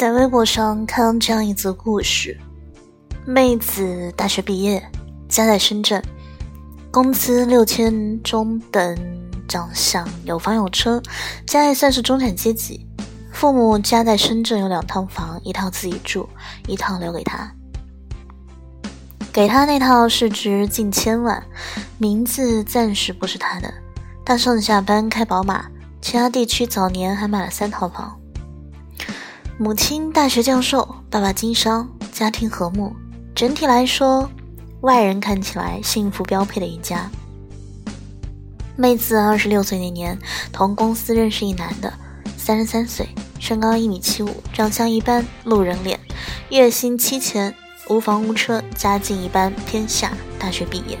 在微博上看到这样一则故事：妹子大学毕业，家在深圳，工资六千中等，长相有房有车，家也算是中产阶级。父母家在深圳有两套房，一套自己住，一套留给他。给他那套市值近千万，名字暂时不是他的。他上下班开宝马，其他地区早年还买了三套房。母亲大学教授，爸爸经商，家庭和睦。整体来说，外人看起来幸福标配的一家。妹子二十六岁那年，同公司认识一男的，三十三岁，身高一米七五，长相一般，路人脸，月薪七千，无房无车，家境一般偏下，大学毕业。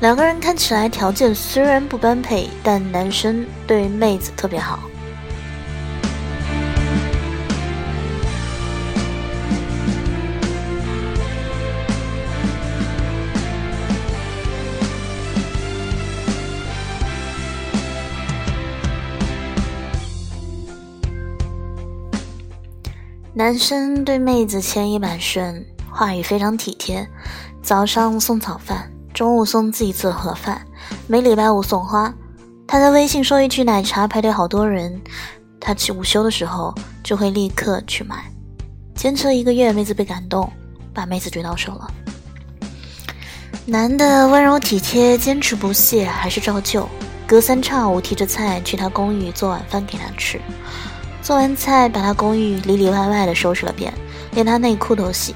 两个人看起来条件虽然不般配，但男生对妹子特别好。男生对妹子千依百顺，话语非常体贴。早上送早饭，中午送自己做盒饭，每礼拜五送花。他在微信说一句奶茶排队好多人，他去午休的时候就会立刻去买。坚持了一个月，妹子被感动，把妹子追到手了。男的温柔体贴，坚持不懈，还是照旧，隔三差五提着菜去他公寓做晚饭给他吃。做完菜，把他公寓里里外外的收拾了遍，连他内裤都洗，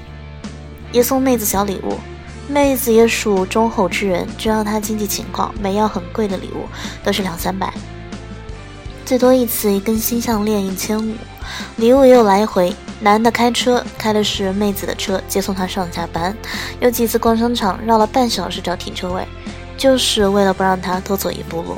也送妹子小礼物。妹子也属忠厚之人，知道他经济情况，没要很贵的礼物，都是两三百，最多一次一根新项链一千五。礼物也有来回，男的开车，开的是妹子的车，接送她上下班。有几次逛商场，绕了半小时找停车位，就是为了不让她多走一步路。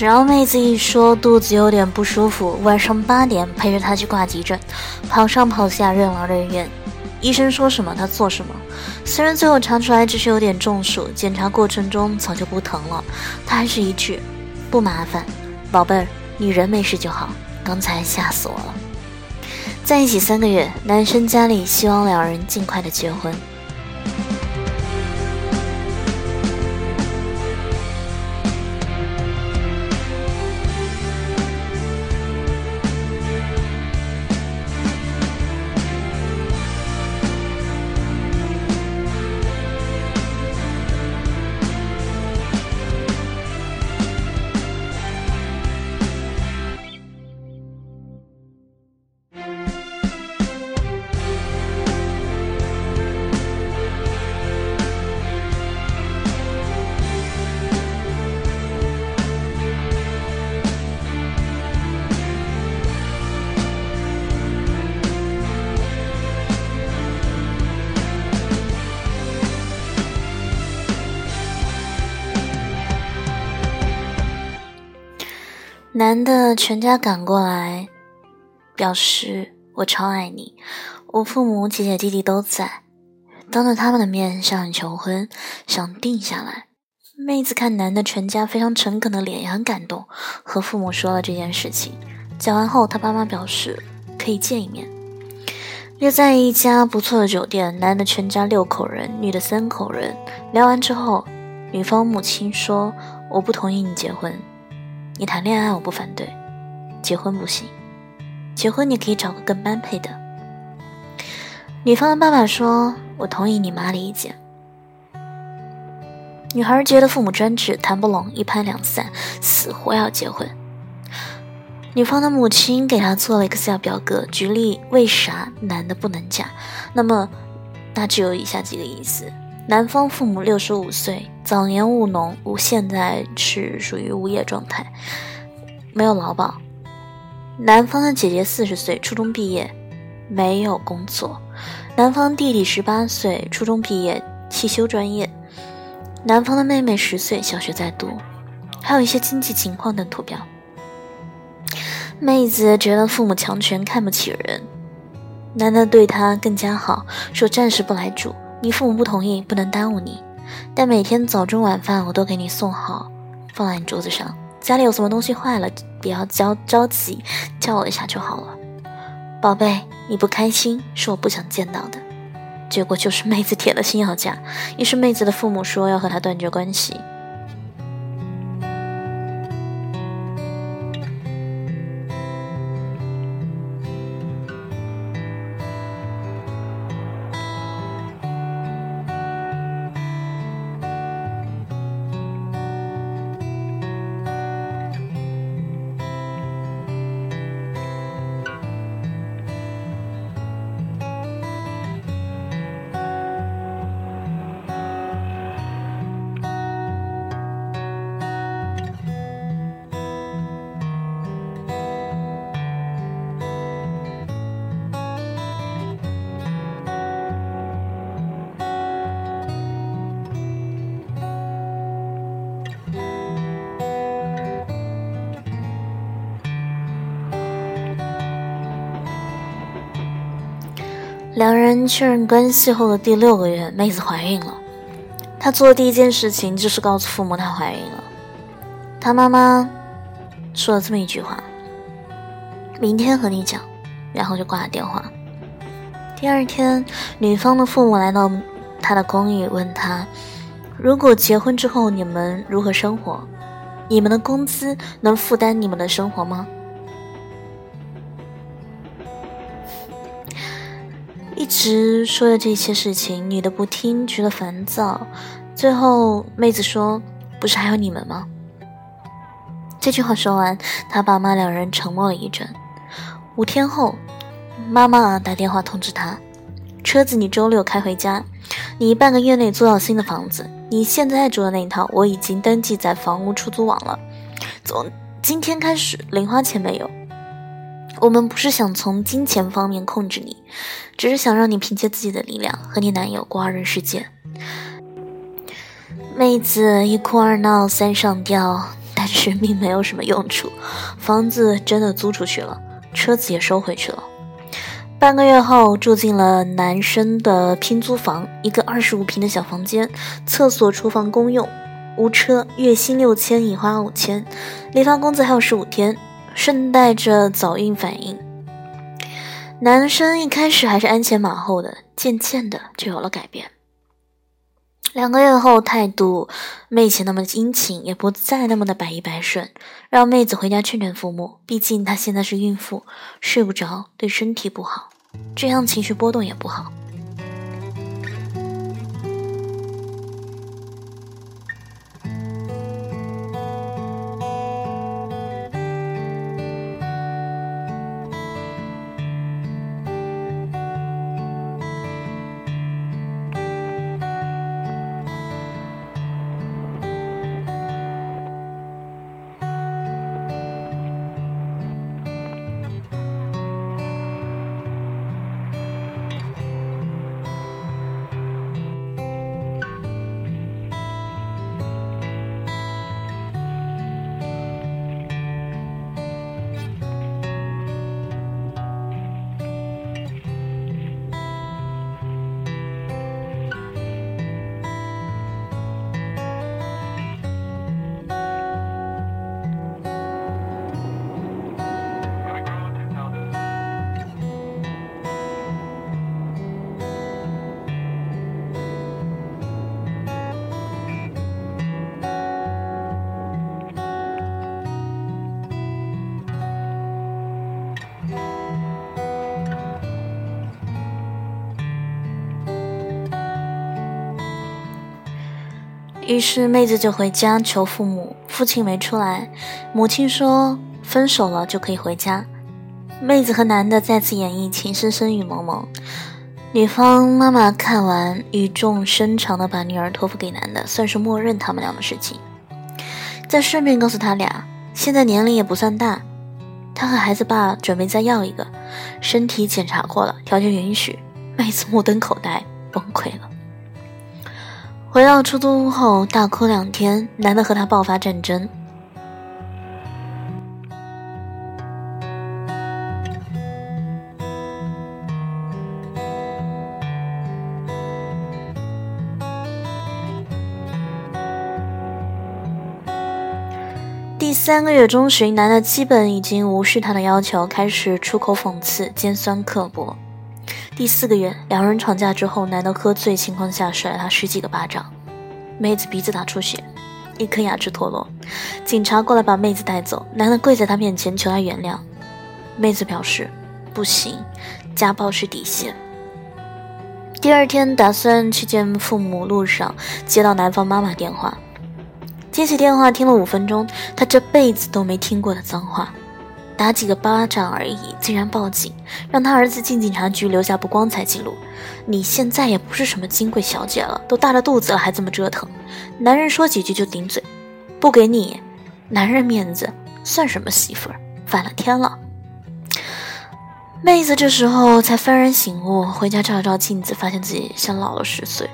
只要妹子一说肚子有点不舒服，晚上八点陪着她去挂急诊，跑上跑下，任劳任怨。医生说什么她做什么。虽然最后查出来只是有点中暑，检查过程中早就不疼了，她还是一句不麻烦，宝贝儿，你人没事就好。刚才吓死我了。在一起三个月，男生家里希望两人尽快的结婚。男的全家赶过来，表示我超爱你。我父母、姐姐、弟弟都在，当着他们的面向你求婚，想定下来。妹子看男的全家非常诚恳的脸，也很感动，和父母说了这件事情。讲完后，他爸妈表示可以见一面。约在一家不错的酒店，男的全家六口人，女的三口人。聊完之后，女方母亲说：“我不同意你结婚。”你谈恋爱我不反对，结婚不行。结婚你可以找个更般配的。女方的爸爸说：“我同意你妈的意见。”女孩觉得父母专制，谈不拢，一拍两散，死活要结婚。女方的母亲给她做了 Excel 表格，举例为啥男的不能嫁。那么，那只有以下几个意思：男方父母六十五岁，早年务农，无现在是属于无业状态，没有劳保。男方的姐姐四十岁，初中毕业，没有工作。男方弟弟十八岁，初中毕业，汽修专业。男方的妹妹十岁，小学在读。还有一些经济情况等图表。妹子觉得父母强权，看不起人。男的对她更加好，说暂时不来住，你父母不同意，不能耽误你。但每天早中晚饭我都给你送好，放在你桌子上。家里有什么东西坏了，不要着着急，叫我一下就好了。宝贝，你不开心是我不想见到的。结果就是妹子铁了心要嫁，于是妹子的父母说要和她断绝关系。两人确认关系后的第六个月，妹子怀孕了。她做的第一件事情就是告诉父母她怀孕了。她妈妈说了这么一句话：“明天和你讲。”然后就挂了电话。第二天，女方的父母来到她的公寓，问她：“如果结婚之后你们如何生活？你们的工资能负担你们的生活吗？”直说的这些事情，女的不听，觉得烦躁。最后，妹子说：“不是还有你们吗？”这句话说完，他爸妈两人沉默了一阵。五天后，妈妈打电话通知他：“车子你周六开回家，你半个月内租到新的房子。你现在住的那一套，我已经登记在房屋出租网了。从今天开始，零花钱没有。”我们不是想从金钱方面控制你，只是想让你凭借自己的力量和你男友过二人世界。妹子一哭二闹三上吊，但是并没有什么用处。房子真的租出去了，车子也收回去了。半个月后，住进了男生的拼租房，一个二十五平的小房间，厕所、厨房公用，无车，月薪六千，已花五千，离发工资还有十五天。顺带着早孕反应，男生一开始还是鞍前马后的，渐渐的就有了改变。两个月后，态度没以前那么殷勤，也不再那么的百依百顺，让妹子回家劝劝父母。毕竟她现在是孕妇，睡不着，对身体不好，这样情绪波动也不好。于是妹子就回家求父母，父亲没出来，母亲说分手了就可以回家。妹子和男的再次演绎情深深雨蒙蒙。女方妈妈看完，语重深长的把女儿托付给男的，算是默认他们俩的事情。再顺便告诉他俩，现在年龄也不算大，他和孩子爸准备再要一个，身体检查过了，条件允许。妹子目瞪口呆，崩溃了。回到出租屋后，大哭两天，男的和他爆发战争。第三个月中旬，男的基本已经无视他的要求，开始出口讽刺、尖酸刻薄。第四个月，两人吵架之后，男的喝醉情况下甩了他十几个巴掌，妹子鼻子打出血，一颗牙齿脱落，警察过来把妹子带走，男的跪在他面前求他原谅，妹子表示不行，家暴是底线。第二天打算去见父母，路上接到男方妈妈电话，接起电话听了五分钟，他这辈子都没听过的脏话。打几个巴掌而已，竟然报警，让他儿子进警察局留下不光彩记录。你现在也不是什么金贵小姐了，都大着肚子了还这么折腾。男人说几句就顶嘴，不给你男人面子，算什么媳妇儿？反了天了！妹子这时候才幡然醒悟，回家照了照镜子，发现自己像老了十岁，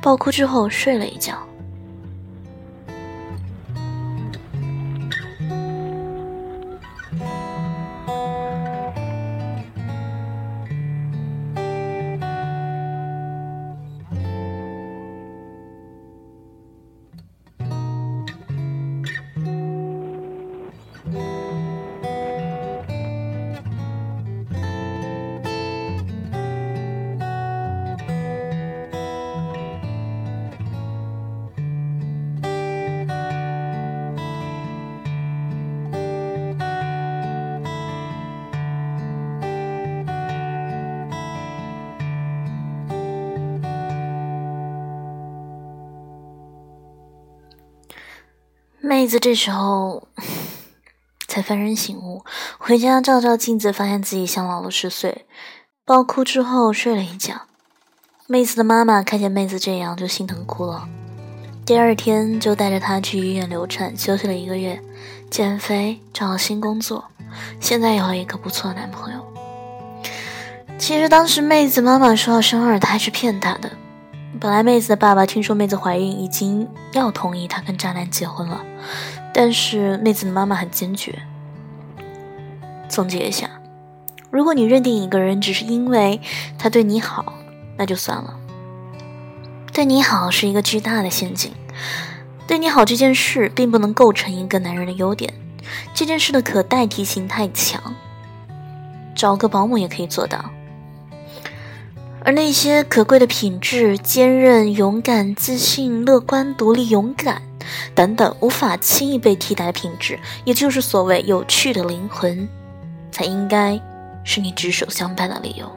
爆哭之后睡了一觉。妹子这时候才幡然醒悟，回家照照镜子，发现自己像老了十岁。爆哭之后睡了一觉。妹子的妈妈看见妹子这样，就心疼哭了。第二天就带着她去医院流产，休息了一个月，减肥，找了新工作，现在有了一个不错的男朋友。其实当时妹子妈妈说要生二胎是骗她的。本来妹子的爸爸听说妹子怀孕，已经要同意她跟渣男结婚了，但是妹子的妈妈很坚决。总结一下，如果你认定一个人只是因为他对你好，那就算了。对你好是一个巨大的陷阱，对你好这件事并不能构成一个男人的优点，这件事的可代替性太强，找个保姆也可以做到。而那些可贵的品质——坚韧、勇敢、自信、乐观、独立、勇敢等等，无法轻易被替代的品质，也就是所谓有趣的灵魂，才应该是你执手相伴的理由。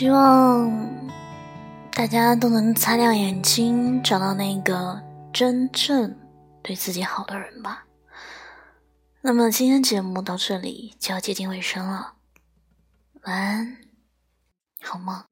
希望大家都能擦亮眼睛，找到那个真正对自己好的人吧。那么今天节目到这里就要接近尾声了，晚安，好梦。